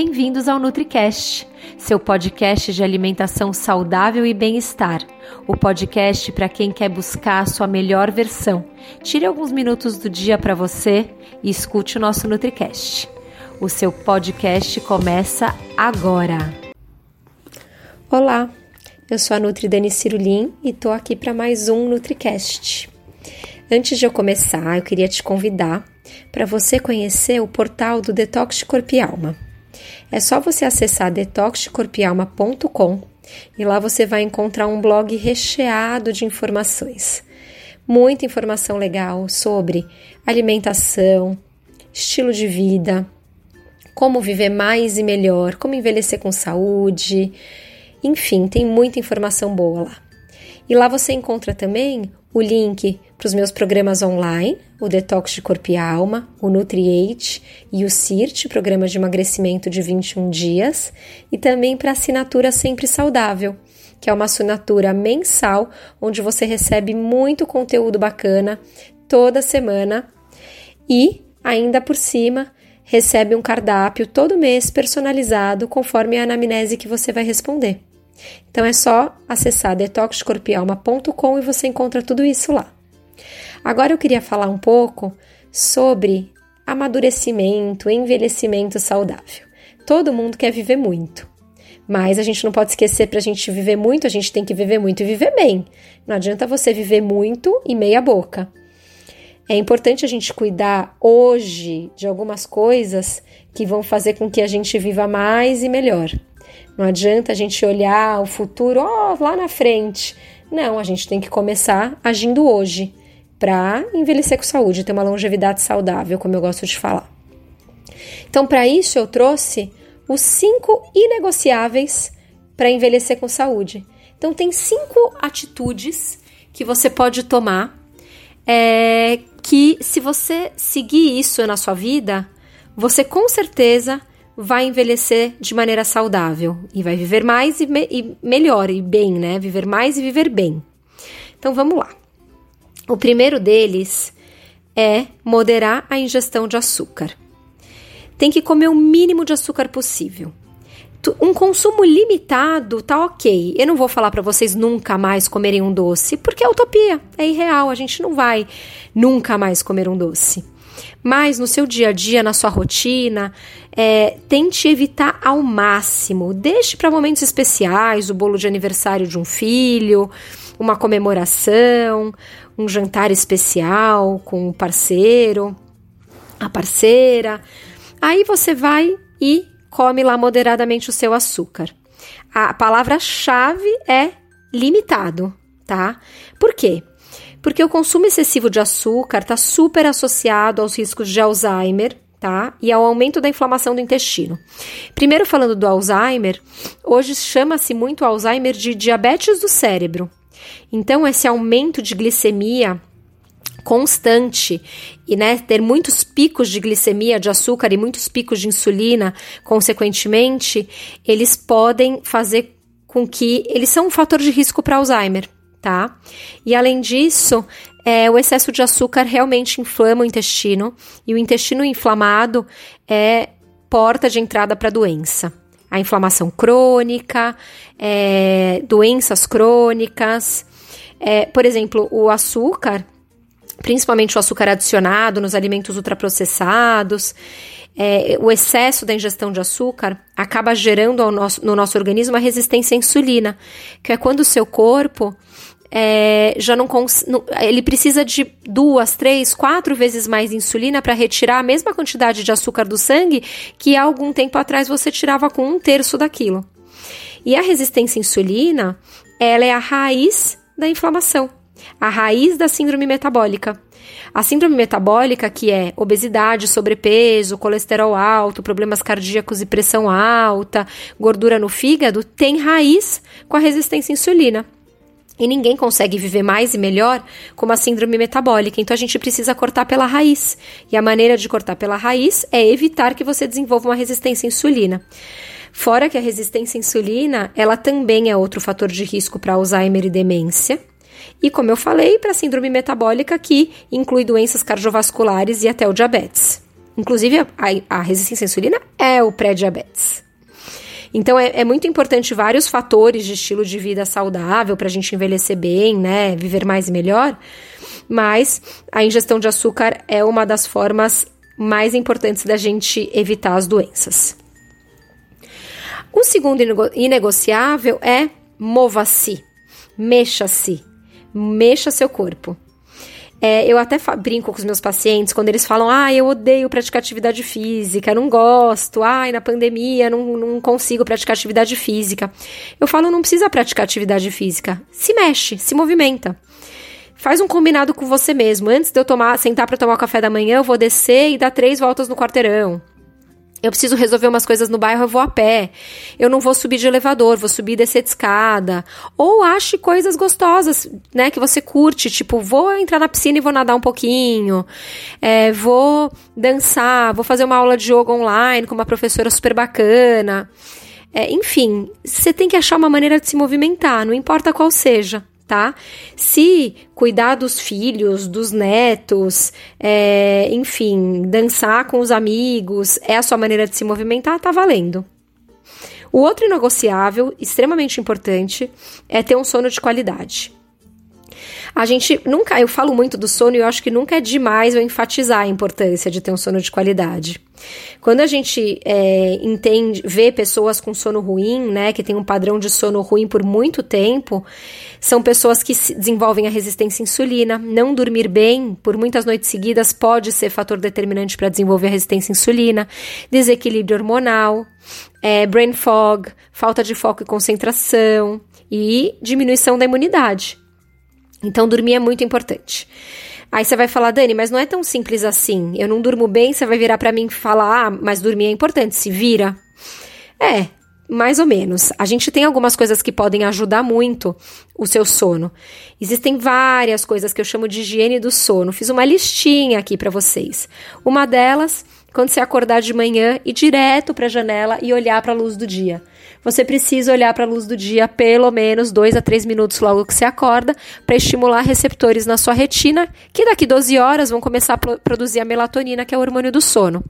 Bem-vindos ao NutriCast, seu podcast de alimentação saudável e bem-estar. O podcast para quem quer buscar a sua melhor versão. Tire alguns minutos do dia para você e escute o nosso NutriCast. O seu podcast começa agora. Olá, eu sou a Nutri Dani Cirulim e estou aqui para mais um NutriCast. Antes de eu começar, eu queria te convidar para você conhecer o portal do Detox de Corpo e Alma. É só você acessar detoxdecorpialma.com e lá você vai encontrar um blog recheado de informações. Muita informação legal sobre alimentação, estilo de vida, como viver mais e melhor, como envelhecer com saúde, enfim, tem muita informação boa lá. E lá você encontra também o link para os meus programas online, o Detox de Corpo e Alma, o Nutriate e o CIRT, programa de emagrecimento de 21 dias, e também para a assinatura Sempre Saudável, que é uma assinatura mensal onde você recebe muito conteúdo bacana toda semana e ainda por cima recebe um cardápio todo mês personalizado conforme a anamnese que você vai responder. Então é só acessar detoxcorpialma.com e você encontra tudo isso lá. Agora eu queria falar um pouco sobre amadurecimento, envelhecimento saudável. Todo mundo quer viver muito, mas a gente não pode esquecer para a gente viver muito, a gente tem que viver muito e viver bem. Não adianta você viver muito e meia boca. É importante a gente cuidar hoje de algumas coisas que vão fazer com que a gente viva mais e melhor. Não adianta a gente olhar o futuro lá na frente. Não, a gente tem que começar agindo hoje para envelhecer com saúde, ter uma longevidade saudável, como eu gosto de falar. Então, para isso, eu trouxe os cinco inegociáveis para envelhecer com saúde. Então, tem cinco atitudes que você pode tomar é, que, se você seguir isso na sua vida, você com certeza vai envelhecer de maneira saudável e vai viver mais e, me e melhor e bem, né? Viver mais e viver bem. Então vamos lá. O primeiro deles é moderar a ingestão de açúcar. Tem que comer o mínimo de açúcar possível. Um consumo limitado tá ok. Eu não vou falar para vocês nunca mais comerem um doce, porque é utopia, é irreal. A gente não vai nunca mais comer um doce. Mas no seu dia a dia, na sua rotina, é, tente evitar ao máximo. Deixe para momentos especiais, o bolo de aniversário de um filho, uma comemoração, um jantar especial com o parceiro, a parceira. Aí você vai e come lá moderadamente o seu açúcar. A palavra-chave é limitado, tá? Por quê? Porque o consumo excessivo de açúcar está super associado aos riscos de Alzheimer, tá? E ao aumento da inflamação do intestino. Primeiro falando do Alzheimer, hoje chama-se muito Alzheimer de diabetes do cérebro. Então esse aumento de glicemia constante e né, ter muitos picos de glicemia, de açúcar e muitos picos de insulina, consequentemente, eles podem fazer com que eles são um fator de risco para Alzheimer tá? E além disso, é, o excesso de açúcar realmente inflama o intestino e o intestino inflamado é porta de entrada para a doença. A inflamação crônica, é, doenças crônicas, é, por exemplo, o açúcar, principalmente o açúcar adicionado nos alimentos ultraprocessados, é, o excesso da ingestão de açúcar acaba gerando nosso, no nosso organismo a resistência à insulina, que é quando o seu corpo é, já não, não, ele precisa de duas, três, quatro vezes mais insulina para retirar a mesma quantidade de açúcar do sangue que há algum tempo atrás você tirava com um terço daquilo. E a resistência à insulina, ela é a raiz da inflamação, a raiz da síndrome metabólica. A síndrome metabólica, que é obesidade, sobrepeso, colesterol alto, problemas cardíacos e pressão alta, gordura no fígado, tem raiz com a resistência à insulina. E ninguém consegue viver mais e melhor com uma síndrome metabólica. Então a gente precisa cortar pela raiz. E a maneira de cortar pela raiz é evitar que você desenvolva uma resistência à insulina. Fora que a resistência à insulina, ela também é outro fator de risco para Alzheimer e demência. E como eu falei, para síndrome metabólica que inclui doenças cardiovasculares e até o diabetes. Inclusive, a, a resistência à insulina é o pré-diabetes. Então é, é, muito importante vários fatores de estilo de vida saudável para a gente envelhecer bem, né? Viver mais e melhor. Mas a ingestão de açúcar é uma das formas mais importantes da gente evitar as doenças. O segundo inegociável é mova-se, mexa-se, mexa seu corpo. É, eu até brinco com os meus pacientes quando eles falam: ah, eu odeio praticar atividade física, não gosto, ai, na pandemia não, não consigo praticar atividade física. Eu falo: não precisa praticar atividade física, se mexe, se movimenta. Faz um combinado com você mesmo. Antes de eu tomar, sentar para tomar o café da manhã, eu vou descer e dar três voltas no quarteirão. Eu preciso resolver umas coisas no bairro, eu vou a pé. Eu não vou subir de elevador, vou subir e descer de escada. Ou ache coisas gostosas, né, que você curte. Tipo, vou entrar na piscina e vou nadar um pouquinho. É, vou dançar, vou fazer uma aula de yoga online com uma professora super bacana. É, enfim, você tem que achar uma maneira de se movimentar, não importa qual seja tá? Se cuidar dos filhos, dos netos, é, enfim, dançar com os amigos é a sua maneira de se movimentar, tá valendo. O outro inegociável, extremamente importante, é ter um sono de qualidade. A gente nunca, eu falo muito do sono e eu acho que nunca é demais eu enfatizar a importância de ter um sono de qualidade. Quando a gente é, entende, vê pessoas com sono ruim, né, que tem um padrão de sono ruim por muito tempo, são pessoas que desenvolvem a resistência à insulina. Não dormir bem por muitas noites seguidas pode ser fator determinante para desenvolver a resistência à insulina, desequilíbrio hormonal, é, brain fog, falta de foco e concentração e diminuição da imunidade. Então, dormir é muito importante. Aí você vai falar, Dani, mas não é tão simples assim. Eu não durmo bem, você vai virar para mim e falar, ah, mas dormir é importante, se vira. É, mais ou menos. A gente tem algumas coisas que podem ajudar muito o seu sono. Existem várias coisas que eu chamo de higiene do sono. Fiz uma listinha aqui para vocês. Uma delas, quando você acordar de manhã, ir direto para a janela e olhar para a luz do dia você precisa olhar para a luz do dia pelo menos 2 a 3 minutos logo que você acorda, para estimular receptores na sua retina, que daqui 12 horas vão começar a produzir a melatonina, que é o hormônio do sono.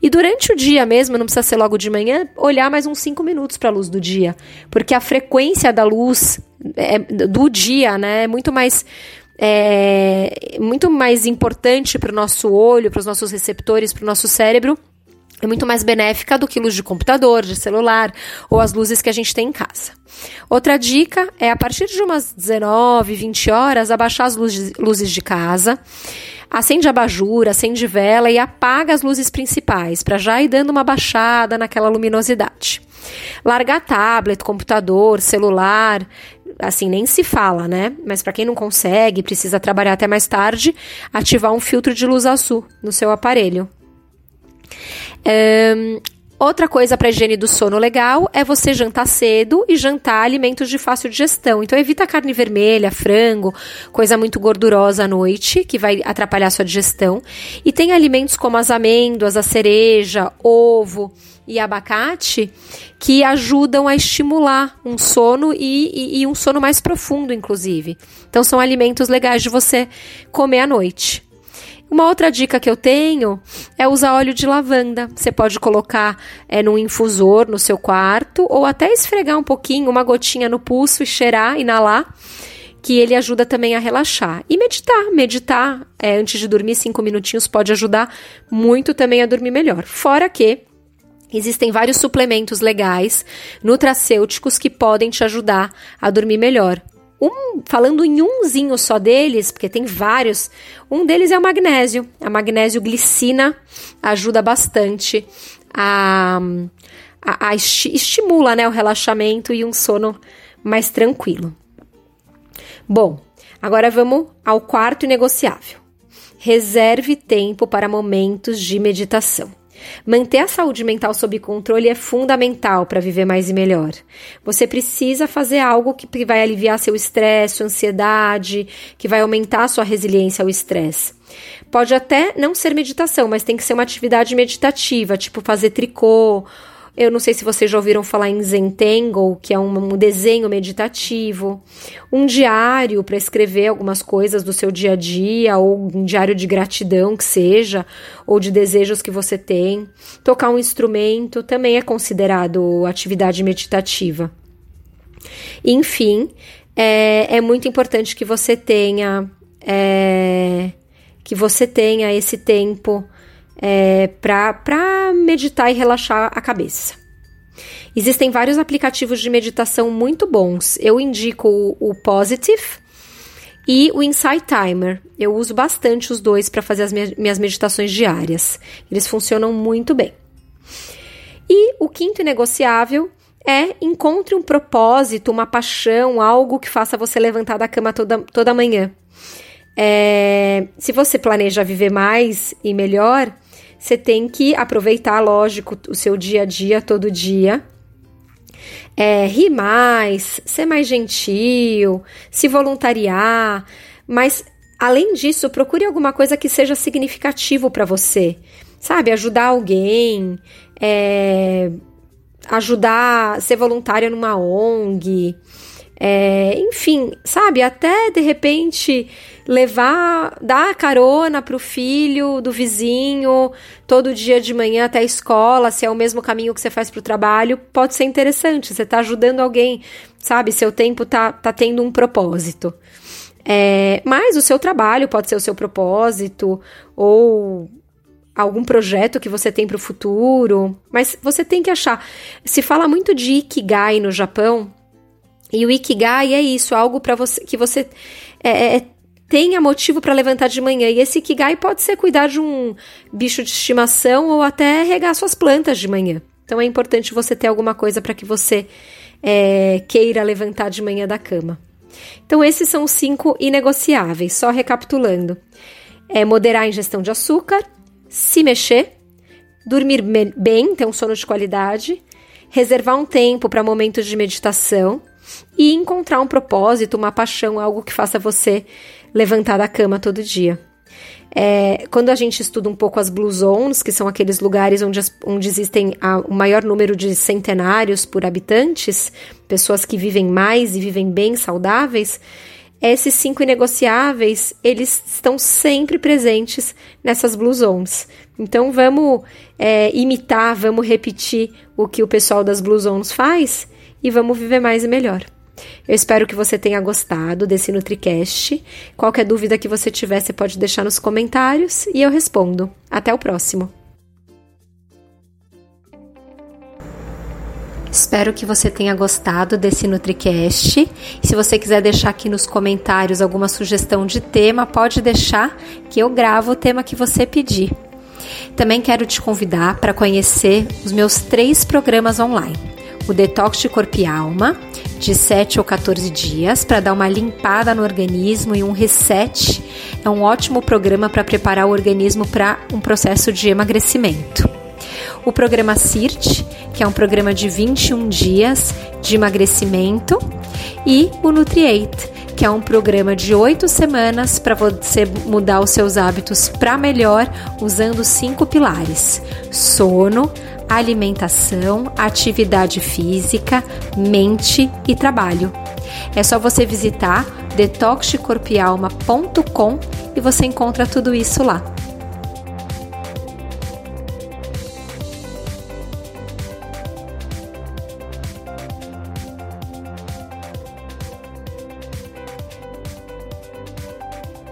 E durante o dia mesmo, não precisa ser logo de manhã, olhar mais uns 5 minutos para a luz do dia, porque a frequência da luz é, do dia né, é muito mais é muito mais importante para o nosso olho, para os nossos receptores, para o nosso cérebro é muito mais benéfica do que luz de computador, de celular ou as luzes que a gente tem em casa. Outra dica é a partir de umas 19, 20 horas, abaixar as luzes, de casa. Acende abajur, acende vela e apaga as luzes principais, para já ir dando uma baixada naquela luminosidade. Largar tablet, computador, celular, assim, nem se fala, né? Mas para quem não consegue, precisa trabalhar até mais tarde, ativar um filtro de luz azul no seu aparelho. Um, Outra coisa para higiene do sono legal é você jantar cedo e jantar alimentos de fácil digestão. Então evita carne vermelha, frango, coisa muito gordurosa à noite, que vai atrapalhar sua digestão. E tem alimentos como as amêndoas, a cereja, ovo e abacate que ajudam a estimular um sono e, e, e um sono mais profundo, inclusive. Então são alimentos legais de você comer à noite. Uma outra dica que eu tenho é usar óleo de lavanda. Você pode colocar é, num infusor no seu quarto ou até esfregar um pouquinho, uma gotinha no pulso e cheirar, inalar, que ele ajuda também a relaxar. E meditar. Meditar é, antes de dormir, cinco minutinhos, pode ajudar muito também a dormir melhor. Fora que Existem vários suplementos legais, nutracêuticos, que podem te ajudar a dormir melhor. Um, falando em umzinho só deles, porque tem vários, um deles é o magnésio. A magnésio glicina ajuda bastante a, a, a esti estimula né, o relaxamento e um sono mais tranquilo. Bom, agora vamos ao quarto negociável. Reserve tempo para momentos de meditação. Manter a saúde mental sob controle é fundamental para viver mais e melhor. Você precisa fazer algo que vai aliviar seu estresse, sua ansiedade, que vai aumentar sua resiliência ao estresse. Pode até não ser meditação, mas tem que ser uma atividade meditativa, tipo fazer tricô, Eu não sei se vocês já ouviram falar em Zentangle, que é um, um desenho meditativo, um diário para escrever algumas coisas do seu dia a dia, ou um diário de gratidão que seja, ou de desejos que você tem. Tocar um instrumento também é considerado atividade meditativa. Enfim, é, é muito importante que você tenha é, que você tenha esse tempo é, para meditar e relaxar a cabeça. Existem vários aplicativos de meditação muito bons. Eu indico o, o Positive e o Insight Timer. Eu uso bastante os dois para fazer as minhas meditações diárias. Eles funcionam muito bem. E o quinto negociável é encontre um propósito, uma paixão, algo que faça você levantar da cama toda, toda manhã. É, se você planeja viver mais e melhor, você tem que aproveitar, lógico, o seu dia a dia, todo dia. É, rir mais, ser mais gentil, se voluntariar, mas além disso, procure alguma coisa que seja significativo para você, sabe? Ajudar alguém, é, ajudar, ser voluntária numa ONG, é, enfim, sabe? Até de repente levar, dar carona pro filho do vizinho todo dia de manhã até a escola, se é o mesmo caminho que você faz pro trabalho, pode ser interessante. Você tá ajudando alguém, sabe? Seu tempo tá, tá tendo um propósito. É, mas o seu trabalho pode ser o seu propósito, ou algum projeto que você tem para o futuro, mas você tem que achar. Se fala muito de ikigai no Japão, e o ikigai é isso, algo para você que você é, é, tenha motivo para levantar de manhã. E esse ikigai pode ser cuidar de um bicho de estimação ou até regar suas plantas de manhã. Então é importante você ter alguma coisa para que você é, queira levantar de manhã da cama. Então esses são os cinco inegociáveis. Só recapitulando: é moderar a ingestão de açúcar, se mexer, dormir bem, ter um sono de qualidade, reservar um tempo para momentos de meditação e encontrar um propósito, uma paixão, algo que faça você levantar da cama todo dia. É, quando a gente estuda um pouco as blue zones, que são aqueles lugares onde, as, onde existem a, o maior número de centenários por habitantes, pessoas que vivem mais e vivem bem saudáveis, esses cinco inegociáveis, eles estão sempre presentes nessas blue zones. Então vamos é, imitar, vamos repetir o que o pessoal das blue zones faz e vamos viver mais e melhor. Eu espero que você tenha gostado desse NutriCast. Qualquer dúvida que você tiver, você pode deixar nos comentários e eu respondo. Até o próximo! Espero que você tenha gostado desse NutriCast. Se você quiser deixar aqui nos comentários alguma sugestão de tema, pode deixar que eu gravo o tema que você pedir. Também quero te convidar para conhecer os meus três programas online. O Detox de Corpo e Alma, de 7 ou 14 dias, para dar uma limpada no organismo e um reset. É um ótimo programa para preparar o organismo para um processo de emagrecimento o programa CIRT, que é um programa de 21 dias de emagrecimento, e o Nutriate, que é um programa de 8 semanas para você mudar os seus hábitos para melhor usando cinco pilares: sono, alimentação, atividade física, mente e trabalho. É só você visitar detoxcorpialma.com e você encontra tudo isso lá.